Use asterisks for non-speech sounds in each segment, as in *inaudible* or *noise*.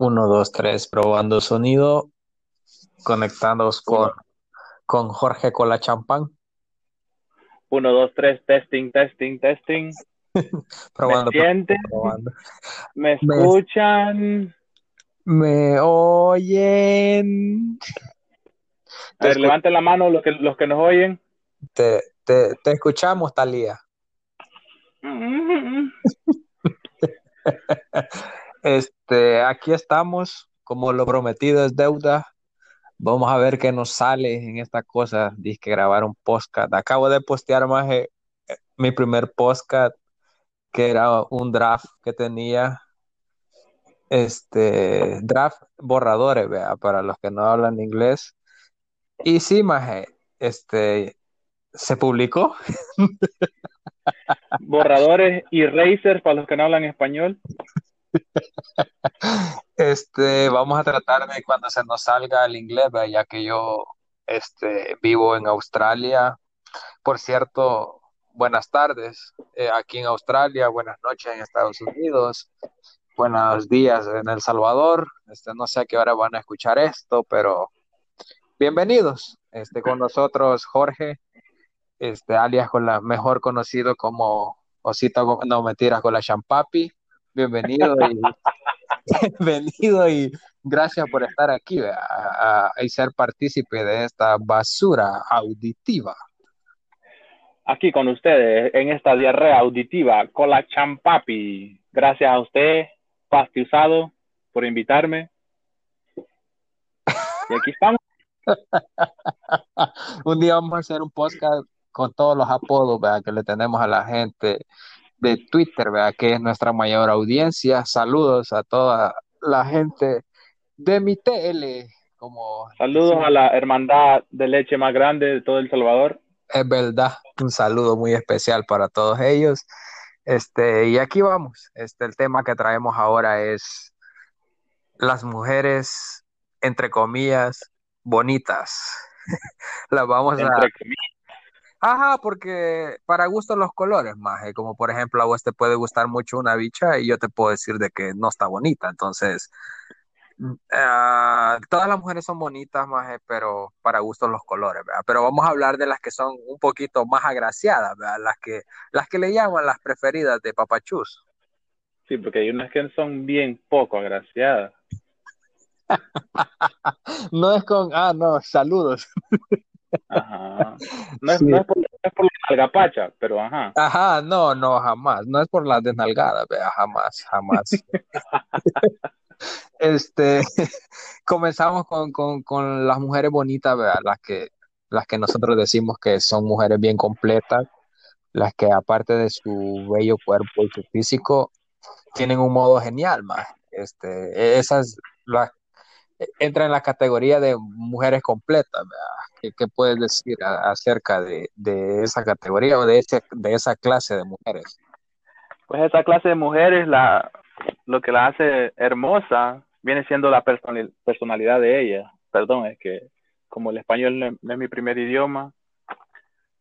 Uno, dos, tres, probando sonido, conectándonos con, con Jorge con la champán, uno, dos, tres, testing, testing, testing. *laughs* ¿Me probando, sienten? probando. ¿Me Me, escuchan? me oyen. A ver, levanten la mano los que, los que nos oyen. te, te, te escuchamos, Talía. *laughs* Este, aquí estamos, como lo prometido es deuda. Vamos a ver qué nos sale en esta cosa. Dice grabar un podcast. Acabo de postear más eh, mi primer podcast, que era un draft que tenía. Este, draft borradores, vea, para los que no hablan inglés. Y sí, maje, este, se publicó. *laughs* Borradores y racers para los que no hablan español. Este, vamos a tratar de cuando se nos salga el inglés, ya que yo, este, vivo en Australia. Por cierto, buenas tardes eh, aquí en Australia, buenas noches en Estados Unidos, buenos días en El Salvador. Este, no sé a qué hora van a escuchar esto, pero bienvenidos. Este, con nosotros Jorge, este, alias con la mejor conocido como Osito, no mentiras, con la Champapi. Bienvenido y *laughs* bienvenido y gracias por estar aquí a- a- y ser partícipe de esta basura auditiva. Aquí con ustedes en esta diarrea auditiva con la champapi. Gracias a usted, Pasti Usado, por invitarme. Y aquí estamos. *laughs* Un día vamos a hacer un podcast con todos los apodos, ¿verdad? que le tenemos a la gente de Twitter, ¿verdad? que es nuestra mayor audiencia. Saludos a toda la gente de mi TL, como Saludos a la hermandad de leche más grande de todo El Salvador. es verdad. Un saludo muy especial para todos ellos. Este, y aquí vamos. Este, el tema que traemos ahora es las mujeres, entre comillas, bonitas. *laughs* Las vamos a, comillas. Ajá, porque para gusto los colores, maje, como por ejemplo a vos te puede gustar mucho una bicha y yo te puedo decir de que no está bonita, entonces ah, todas las mujeres son bonitas, maje, pero para gusto los colores, ¿verdad? Pero vamos a hablar de las que son un poquito más agraciadas, ¿verdad? Las que, las que le llaman las preferidas de Papachus. Sí, porque hay unas que son bien poco agraciadas. *laughs* No es con, ah, no, saludos. *laughs* Ajá. *laughs* No es, Sí. no es por, no es por la algapacha, pero ajá. Ajá, no, no, jamás. No es por las desnalgadas, vea, jamás, jamás. *laughs* Este, *laughs* comenzamos con, con, con las mujeres bonitas, ¿verdad? Las que, las que nosotros decimos que son mujeres bien completas, las que aparte de su bello cuerpo y su físico, tienen un modo genial, más. Este, esas las entra en la categoría de mujeres completas. ¿Qué, qué puedes decir a- acerca de, de esa categoría o de, ese, de esa clase de mujeres? Pues esa clase de mujeres, la, lo que la hace hermosa viene siendo la personali- personalidad de ella. Perdón, es que como el español no es, no es mi primer idioma,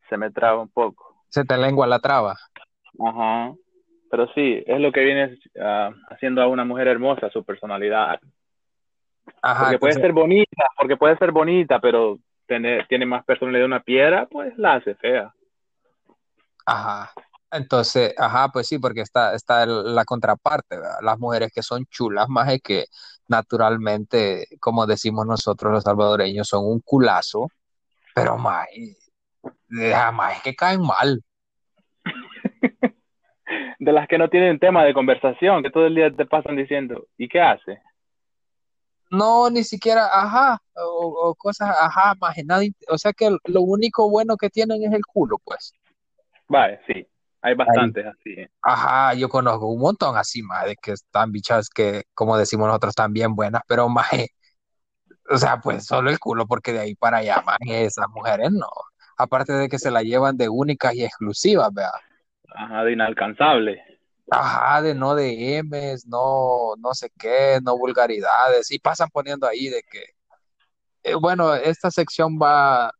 se me traba un poco. Se te lengua la traba. Ajá. Pero sí, es lo que viene ah, haciendo a una mujer hermosa, su personalidad. Ajá, Porque puede entonces, ser bonita, porque puede ser bonita, pero tener, tiene más personalidad de una piedra, pues la hace fea. ajá. Entonces, ajá, pues sí, porque está, está la contraparte, ¿verdad? Las mujeres que son chulas, más es que naturalmente, como decimos nosotros los salvadoreños, son un culazo, pero más, jamás es que caen mal. *laughs* De las que no tienen tema de conversación, que todo el día te pasan diciendo, ¿y qué hace? No, ni siquiera, ajá, o, o cosas, ajá, más nada, o sea que lo único bueno que tienen es el culo, pues. Vale, sí, hay Ahí. bastantes así. Ajá, yo conozco un montón así, más de que están bichas que, como decimos nosotros, están bien buenas, pero más, o sea, pues solo el culo, porque de ahí para allá, más esas mujeres no. Aparte de que se la llevan de únicas y exclusivas, ¿verdad? Ajá, de inalcanzable. Ajá, de no de M's, no, no sé qué, no vulgaridades, y pasan poniendo ahí de que, eh, bueno, esta sección va,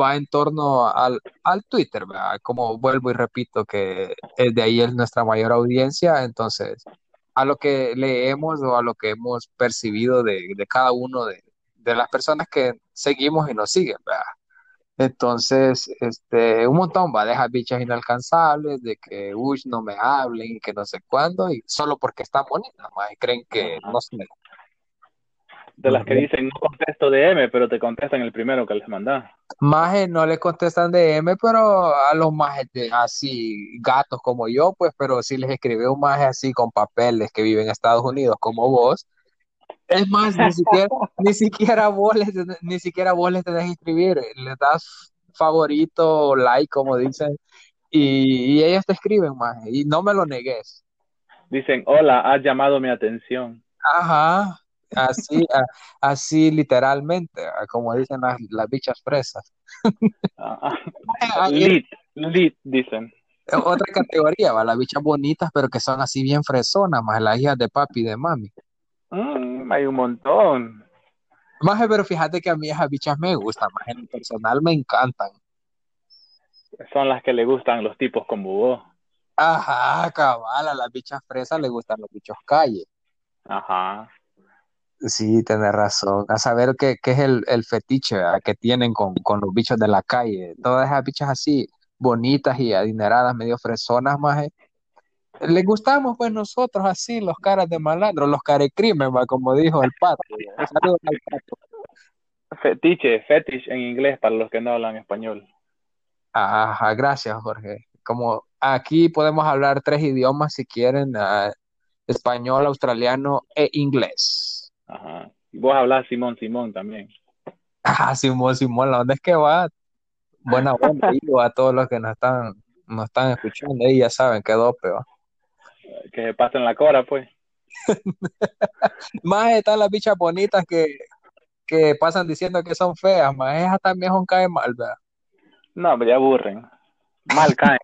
va en torno al, al Twitter, ¿verdad? Como vuelvo y repito que de ahí es nuestra mayor audiencia, entonces a lo que leemos o a lo que hemos percibido de, de cada uno de, de las personas que seguimos y nos siguen, ¿verdad? Entonces, este, un montón va, dejar bichas inalcanzables, de que, uy, no me hablen y que no sé cuándo, y solo porque están bonitas, más, y creen que, no sé. De las que dicen, no contesto DM, pero te contestan el primero que les mandas. Maje no le contestan DM, pero a los majes de, así, gatos como yo, pues, pero si les escribe un maje así con papeles que vive en Estados Unidos como vos, es más, ni siquiera, ni siquiera vos les, ni siquiera vos les tenés que escribir, les das favorito, like, como dicen, y, y ellos te escriben, más, y no me lo negues. Dicen, hola, has llamado mi atención. Ajá, así, a, así literalmente, como dicen las, las bichas fresas. *laughs* lit, lit, dicen. Otra categoría, va, las bichas bonitas, pero que son así bien fresonas, más las hijas de papi y de mami. Mm, hay un montón. Maje, pero fíjate que a mí esas bichas me gustan, más en personal me encantan. Son las que le gustan los tipos como vos. Ajá, cabal, a las bichas fresas le gustan los bichos calle. Ajá. Sí, tenés razón. A saber qué, qué es el, el fetiche ¿verdad? que tienen con, con los bichos de la calle. Todas esas bichas así, bonitas y adineradas, medio fresonas, maje. Le gustamos pues nosotros así, los caras de malandro, los carecrimen, va, como dijo el pato. Saludos al pato. Fetiche, fetish en inglés para los que no hablan español. Ajá, gracias, Jorge. Como aquí podemos hablar tres idiomas si quieren, uh, español, australiano e inglés. Ajá. Y vos hablas Simón, Simón también. Ah, Simón, Simón, la onda es que va. Buena digo *laughs* a todos los que nos están, nos están escuchando ahí, ya saben que dope, va. Que se pasen la cora, pues. *laughs* más están las bichas bonitas que, que pasan diciendo que son feas, más esas también son caen mal, ¿verdad? No, pero ya aburren. Mal *laughs* caen.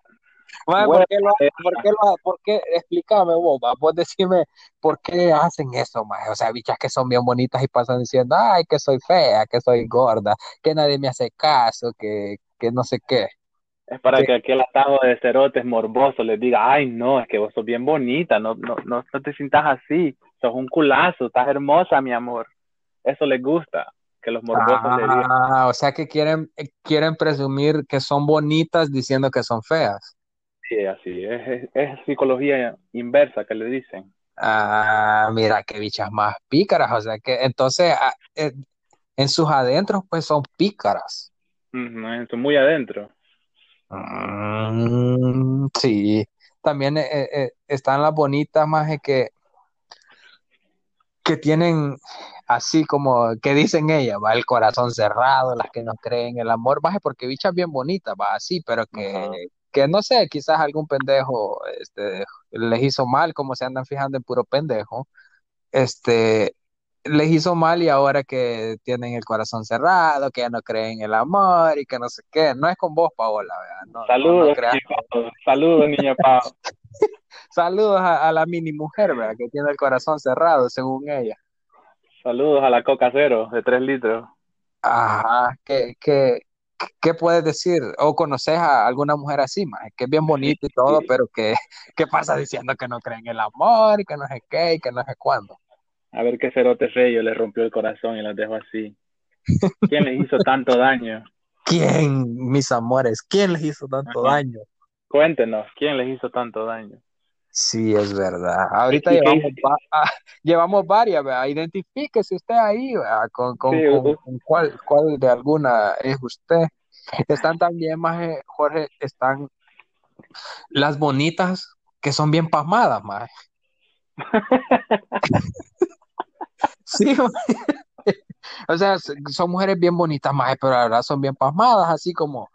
Maje, ¿por qué lo, por qué lo, por qué, explícame vos, va, vos decime por qué hacen eso, maje, o sea, bichas que son bien bonitas y pasan diciendo, ay, que soy fea, que soy gorda, que nadie me hace caso, que, que no sé qué. Es para que, que aquel atajo de cerotes morboso les diga, ay, no, es que vos sos bien bonita, no, no, no, no te sientas así, sos un culazo, estás hermosa, mi amor. Eso les gusta, que los morbosos ah, le digan. o sea que quieren, quieren presumir que son bonitas diciendo que son feas. Sí, así, es, es, es psicología inversa que le dicen. Ah, mira qué bichas más pícaras, o sea que entonces ah, eh, en sus adentros pues son pícaras. Mm, son muy adentro. Mm, sí, también eh, eh, están las bonitas más que que tienen así como que dicen ellas, va el corazón cerrado, las que no creen el amor, baje porque bichas bien bonitas, va así, pero que, Ajá. que no sé, quizás algún pendejo este, les hizo mal, como se andan fijando en puro pendejo, este, les hizo mal y ahora que tienen el corazón cerrado, que ya no creen el amor y que no sé qué, no es con vos, Paola, ¿verdad? No, no- no Saludos, niña. Saludos, niña Pau. *laughs* Saludos a, a la mini mujer, ¿verdad? Que tiene el corazón cerrado, según ella. Saludos a la Coca Cero de 3 litros. Ajá, ¿qué, qué, qué puedes decir? ¿O conoces a alguna mujer así, más que es bien bonita y todo, *laughs* pero que, *laughs* ¿qué pasa diciendo que no creen en el amor y que no sé qué y que no sé cuándo? A ver qué cerote feo les rompió el corazón y las dejó así. ¿Quién les hizo tanto daño? ¿Quién, mis amores? ¿Quién les hizo tanto Ajá. daño? Cuéntenos, ¿quién les hizo tanto daño? Sí, es verdad. Ahorita ah, llevamos varias, ¿verdad? Identifíquese usted ahí, ¿verdad? Con, con, Sí, con- cuál, cuál de alguna es usted. Están también, más Jorge, están las bonitas que son bien pasmadas, más. *laughs* Sí, maje. o sea, son mujeres bien bonitas, más, pero la verdad son bien pasmadas, así como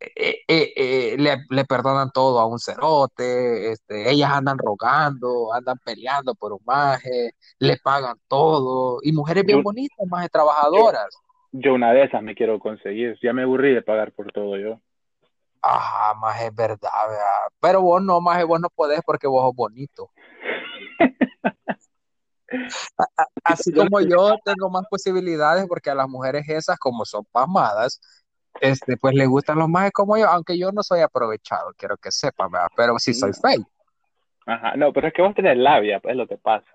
eh, eh, eh, le, le perdonan todo a un cerote, este, ellas andan rogando, andan peleando por un maje, le pagan todo, y mujeres bien Yo, bonitas, maje, yo, trabajadoras. yo una de esas me quiero conseguir. Ya me aburrí de pagar por todo yo. Ajá, maje, es verdad, ¿verdad? Pero vos no, maje, vos no podés porque vos sos bonito. *laughs* *laughs* Así como yo tengo más posibilidades porque a las mujeres esas, como son pasmadas, este, pues les gustan los majes como yo, aunque yo no soy aprovechado, quiero que sepan, ¿verdad? Pero sí soy no. feo. Ajá, no, pero es que vos tenés labia, pues es lo que pasa.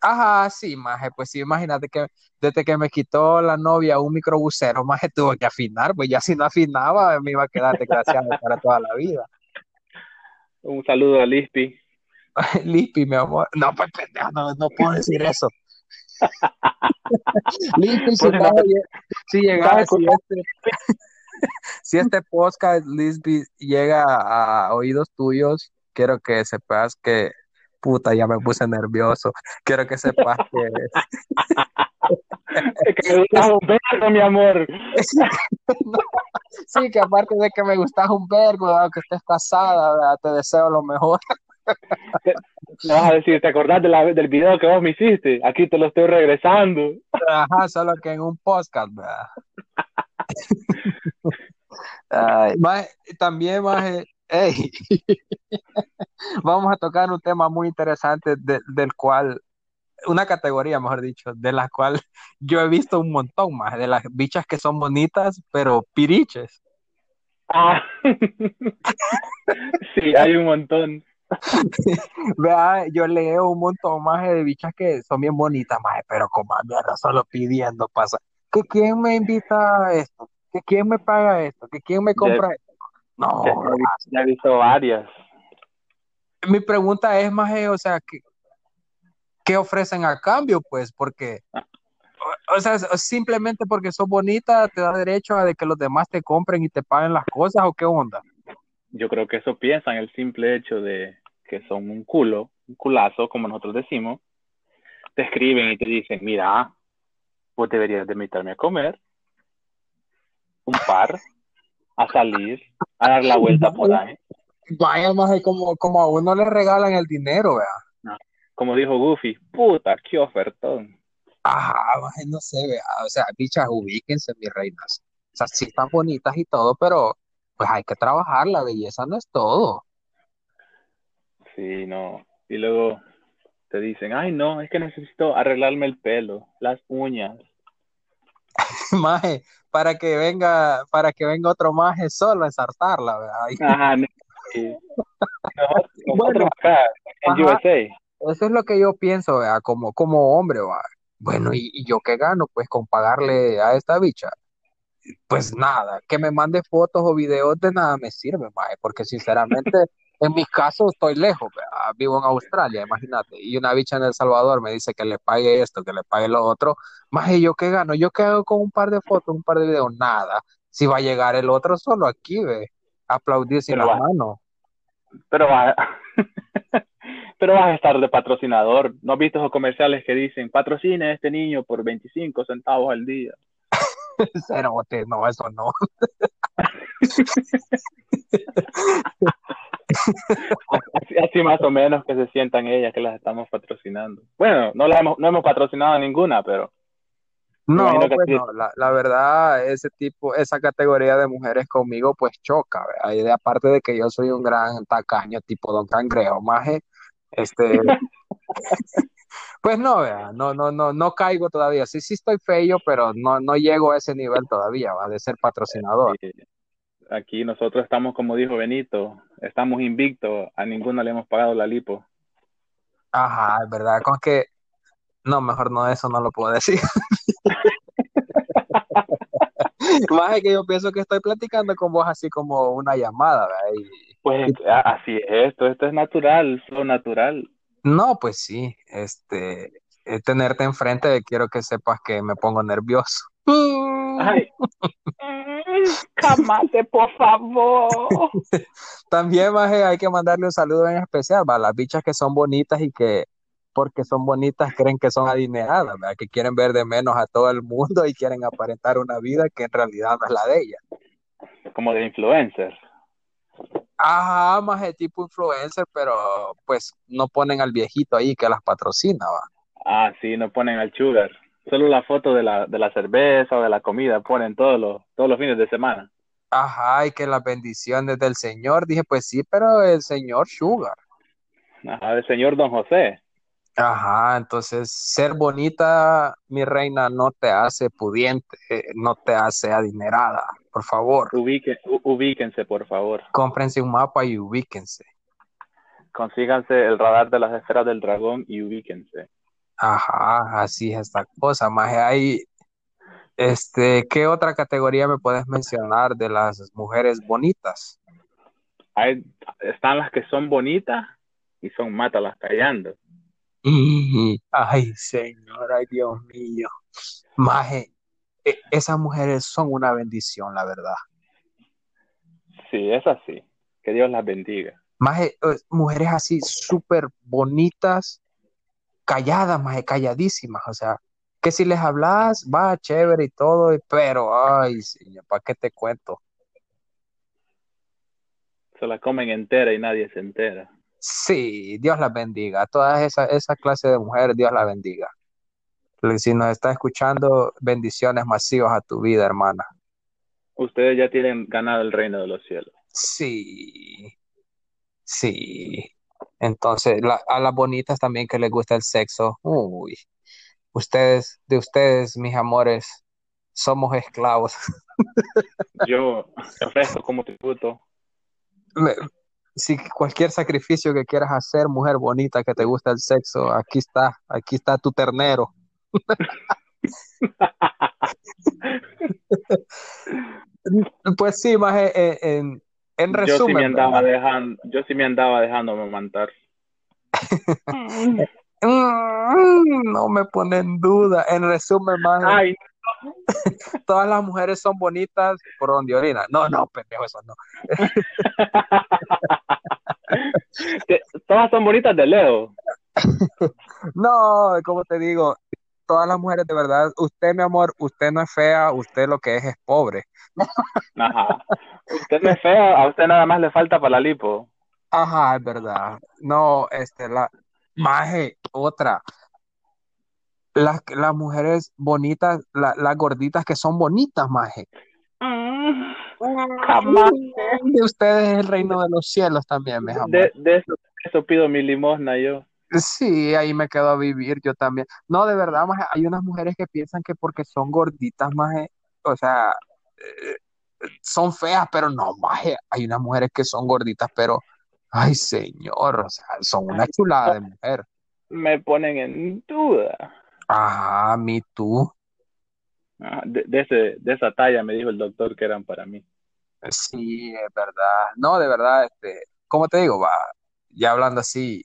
Ajá, sí, maje, pues sí, imagínate que desde que me quitó la novia un microbusero, maje, tuvo que afinar, pues ya si no afinaba me iba a quedar desgraciado para toda la vida. Un saludo a Lispi. *laughs* Lispi, mi amor. No, pues pendejo, no, no puedo *laughs* decir eso. *laughs* Lispi, si, Pues, no, si llegaba, ¿sabes si este, si este podcast, Lisby, llega a oídos tuyos, quiero que sepas que, puta, ya me puse nervioso. Quiero que sepas que, que me gusta un vergo, mi amor. No, sí, que aparte de que me gustas un vergo, ¿verdad? que estés casada, ¿verdad? te deseo lo mejor. Vas a decir, ¿te acordás de la- del video que vos me hiciste? Aquí te lo estoy regresando. Ajá, solo que en un podcast, ¿verdad? Ay, maje, también, maje, ey, *laughs* vamos a tocar un tema muy interesante de- del cual, una categoría, mejor dicho, de la cual yo he visto un montón más, de las bichas que son bonitas, pero piriches. Ah. *laughs* Sí, hay un montón. *laughs* Vea, yo leo un montón más de bichas que son bien bonitas, más, pero como a mierda, solo pidiendo pasa. ¿Que quién me invita a esto? ¿Que quién me paga esto? ¿Que quién me compra esto? No, Ya, ya he visto- varias. mi pregunta es más, o sea, ¿qué, qué ofrecen a cambio? Pues, porque, o, o sea, simplemente porque sos bonita te da derecho a de que los demás te compren y te paguen las cosas o qué onda. Yo creo que eso piensan, el simple hecho de que son un culo, un culazo, como nosotros decimos. Te escriben y te dicen, mira, vos deberías de invitarme a comer, un par, a salir, a dar la vuelta por ahí. Vaya, más como, como a uno le regalan el dinero, vea. Como dijo Goofy, puta, qué ofertón. Ajá, maje, no sé, vea. O sea, bichas, ubíquense, mis reinas. O sea, sí están bonitas y todo, pero pues hay que trabajar, la belleza no es todo. Sí, no. Y luego te dicen, ay, no, es que necesito arreglarme el pelo, las uñas. *laughs* Maje, para que venga, para que venga otro maje solo a ensartarla, vea. Y Ajá, no, sí. Nosotros, *laughs* nosotros Bueno, acá, en ajá. USA, Eso es lo que yo pienso, vea, como, como hombre, va. Bueno, ¿y, y yo qué gano? Pues con pagarle a esta bicha. Pues nada, que me mande fotos o videos de nada me sirve, maje, porque sinceramente, en mi caso estoy lejos, vivo en Australia, imagínate, y una bicha en El Salvador me dice que le pague esto, que le pague lo otro, maje, ¿yo qué gano? ¿Yo qué hago con un par de fotos, un par de videos? Nada. Si va a llegar el otro solo aquí, ve, aplaudir sin pero va, manos. pero va, *laughs* pero vas a estar de patrocinador. ¿No has visto esos comerciales que dicen, patrocine a este niño por 25 centavos al día? *laughs* Cero, bote, no, eso no. Así, así más o menos que se sientan ellas que las estamos patrocinando. Bueno, no, la hemos, no hemos patrocinado ninguna, pero No, que pues la, la verdad, ese tipo, esa categoría de mujeres conmigo, pues choca, ¿verdad? Y de aparte de que yo soy un gran tacaño, tipo Don Cangrejo, maje, este, *laughs* pues no, vea, no, no, no, no caigo todavía. Sí, sí estoy feo, pero no, no llego a ese nivel todavía, va, de ser patrocinador. Aquí nosotros estamos, como dijo Benito, estamos invictos, a ninguno le hemos pagado la lipo. Ajá, es verdad, con que, no, mejor no, eso no lo puedo decir. *laughs* Más que yo pienso que estoy platicando con vos así como una llamada, ¿verdad? Y- Pues así es esto, esto es natural, lo natural. No, pues sí, este, eh, tenerte enfrente, quiero que sepas que me pongo nervioso. *laughs* Ay, cámate, por favor. *laughs* También, maje, hay que mandarle un saludo en especial, a las bichas que son bonitas y que porque son bonitas creen que son adineradas, ¿verdad? Que quieren ver de menos a todo el mundo y quieren aparentar una vida que en realidad no es la de ella. Como de influencer. Ajá, maje, tipo influencer, pero pues no ponen al viejito ahí que las patrocina, ¿va? Ah, sí, no ponen al sugar. Solo la foto de la, de la cerveza o de la comida ponen todos los, todos los fines de semana. Ajá, y que las bendiciones del Señor, dije, pues sí, pero el Señor Sugar. Ajá, el señor Don José. Ajá, entonces ser bonita, mi reina, no te hace pudiente, eh, no te hace adinerada. Por favor, Ubique, ubíquense, por favor. cómprense un mapa y ubíquense. consíganse el radar de las esferas del dragón y ubíquense. Ajá, así es esta cosa, más hay, este, ¿qué otra categoría me puedes mencionar de las mujeres bonitas? Hay, están las que son bonitas y son mátalas callando. Y, *laughs* ay, señor, ay, Dios mío. Maje, esas mujeres son una bendición, la verdad. Sí, es así. Que Dios las bendiga. Maje, eh, mujeres así súper bonitas, calladas, maje, calladísimas, o sea, que si les hablas, va chévere y todo, pero, ay, señor, ¿para qué te cuento? Se la comen entera y nadie se entera. Sí, Dios las bendiga. A todas esa, esa clase de mujeres, Dios las bendiga. Si nos está escuchando, bendiciones masivas a tu vida, hermana. Ustedes ya tienen ganado el reino de los cielos. Sí, sí. Entonces, la- a las bonitas también que les gusta el sexo, uy, ustedes, de ustedes, mis amores, somos esclavos. *laughs* Yo te ofrezco como tributo. Me- Si cualquier sacrificio que quieras hacer, mujer bonita que te gusta el sexo, aquí está, aquí está tu ternero. *laughs* Pues sí, más en, en, en yo sí me resumen, andaba ¿verdad? dejando, yo sí me andaba dejándome mamantar. *laughs* Mm, No me pone en duda. En resumen, más Ay, *laughs* todas las mujeres son bonitas por donde orina. No, no, pendejo, eso no. Todas son bonitas de Leo. No, como te digo, todas las mujeres de verdad, usted, mi amor, usted no es fea, usted lo que es es pobre. Ajá. Usted no es fea, a usted nada más le falta para la lipo. Ajá, es verdad. No, este, la maje, otra. Las, las mujeres bonitas, la- las gorditas que son bonitas, maje. Jamás. De ustedes es el reino de los cielos también, mis De, amores. de eso, de eso pido mi limosna yo. Sí, ahí me quedo a vivir yo también. No, de verdad, maje, hay unas mujeres que piensan que porque son gorditas, maje, o sea, eh, son feas, pero no, maje, hay unas mujeres que son gorditas, pero, ay, señor, o sea, son una chulada de mujer. Me ponen en duda. Ajá, me tú. Ah, De, de, ese, de esa talla me dijo el doctor que eran para mí. Sí, es verdad. No, de verdad, este, como te digo, va, ya hablando así,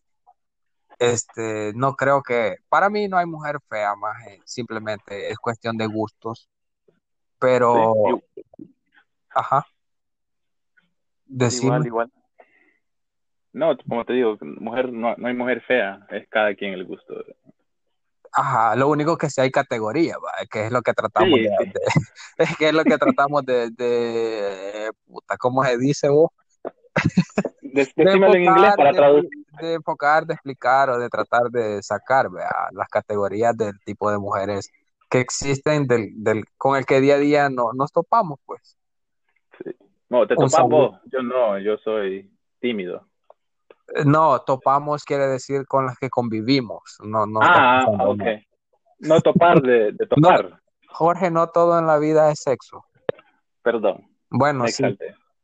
este, no creo que, para mí no hay mujer fea, maje, simplemente es cuestión de gustos, pero, Sí, ajá, decime. igual, igual. No, como te digo, mujer, no, no hay mujer fea, es cada quien el gusto. Ajá, lo único que sí hay categoría, va, que es lo que tratamos Sí, de, *laughs* es que es lo que tratamos de, de, puta, ¿cómo se dice vos? De- *laughs* De Decímelo en inglés para traducir. De enfocar, de explicar o de tratar de sacar, vea, las categorías del tipo de mujeres que existen del, del, con el que día a día no, nos topamos, pues. No, te topas vos. Yo no, yo soy tímido. No, topamos quiere decir con las que convivimos, no, no Ah, pensando, ok. no. Topar de, de *laughs* topar. Jorge, no todo en la vida es sexo. Perdón, Bueno, sí,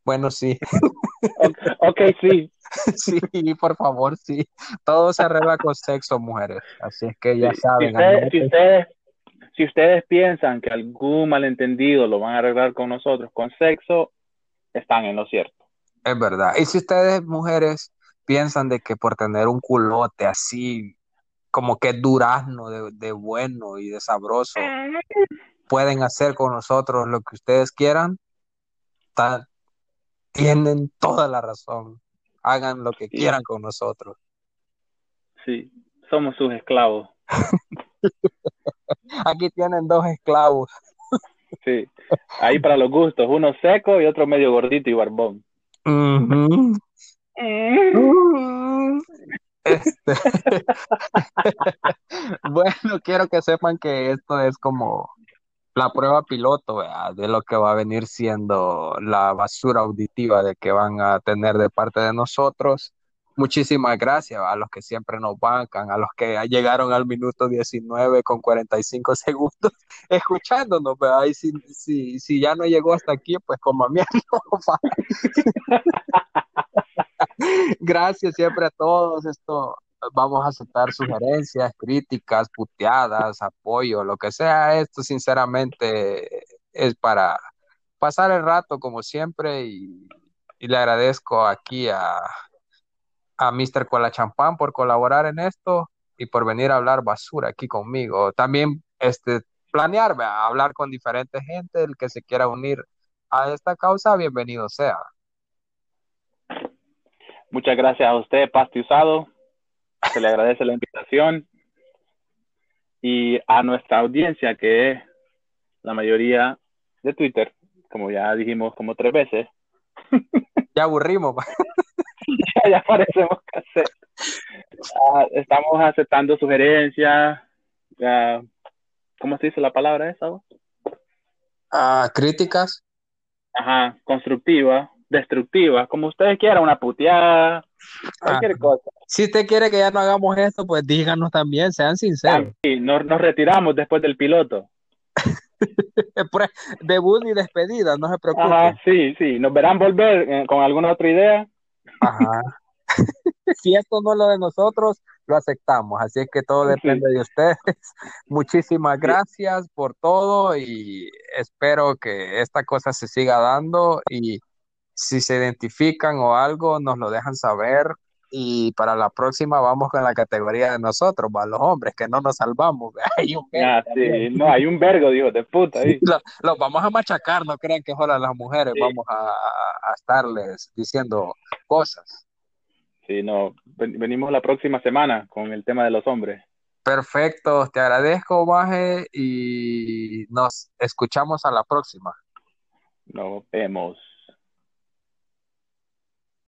bueno, sí, *laughs* Ok, ok, sí. *laughs* sí, por favor, sí. Todo se arregla con sexo, mujeres. Así es que ya Sí. Si, saben, ustedes, si, ustedes, si ustedes piensan que algún malentendido lo van a arreglar con nosotros con sexo, están en lo cierto. Es verdad. Y si ustedes, mujeres, piensan de que por tener un culote así, como que durazno de, de bueno y de sabroso, pueden hacer con nosotros lo que ustedes quieran, ta- tienen toda la razón. Hagan lo que Sí. quieran con nosotros. Sí, somos sus esclavos. *laughs* Aquí tienen dos esclavos. Sí. Ahí para los gustos, uno seco y otro medio gordito y barbón. Ujú. Este, *laughs* bueno, quiero que sepan que esto es como la prueba piloto, ¿verdad? de lo que va a venir siendo la basura auditiva de que van a tener de parte de nosotros. Muchísimas gracias a los que siempre nos bancan, a los que llegaron al minuto 19 con 45 segundos *laughs* escuchándonos, ¿verdad? Y si, si, si ya no llegó hasta aquí, pues como a mí *laughs* no, *laughs* Gracias siempre a todos. Esto vamos a aceptar sugerencias, críticas, puteadas, apoyo, lo que sea. Esto sinceramente es para pasar el rato como siempre y, le agradezco aquí a, a Mr. Cola Champán por colaborar en esto y por venir a hablar basura aquí conmigo. También este, planear, hablar con diferente gente, el que se quiera unir a esta causa, bienvenido sea. Muchas gracias a usted, Pasti Usado. Se le agradece la invitación. Y a nuestra audiencia, que es la mayoría de Twitter, como ya dijimos como tres veces. *laughs* Ya aburrimos. ya, ya parecemos que Uh, estamos aceptando sugerencias. Uh, ¿Cómo se dice la palabra esa? Uh, críticas. Ajá, constructivas, destructivas, como ustedes quieran, una puteada, cualquier cosa. Si usted quiere que ya no hagamos esto, pues díganos también, sean sinceros. Sí, nos, nos retiramos después del piloto. *laughs* Debut y despedida, no se preocupen. Ajá, sí, sí, nos verán volver eh, con alguna otra idea. Ajá. *laughs* si esto no es lo de nosotros, lo aceptamos. Así es que todo depende de ustedes. *laughs* Muchísimas gracias por todo y espero que esta cosa se siga dando y si se identifican o algo, nos lo dejan saber. Y para la próxima vamos con la categoría de nosotros, va, los hombres, que no nos salvamos. *laughs* Hay un vergo, ah, sí. No, hay un vergo, dijo, de puta. Ahí. Los lo vamos a machacar, no crean que ahora las mujeres sí. vamos a, a estarles diciendo cosas. Sí, no, venimos la próxima semana con el tema de los hombres. Perfecto, te agradezco, Maje, y nos escuchamos a la próxima. Nos vemos.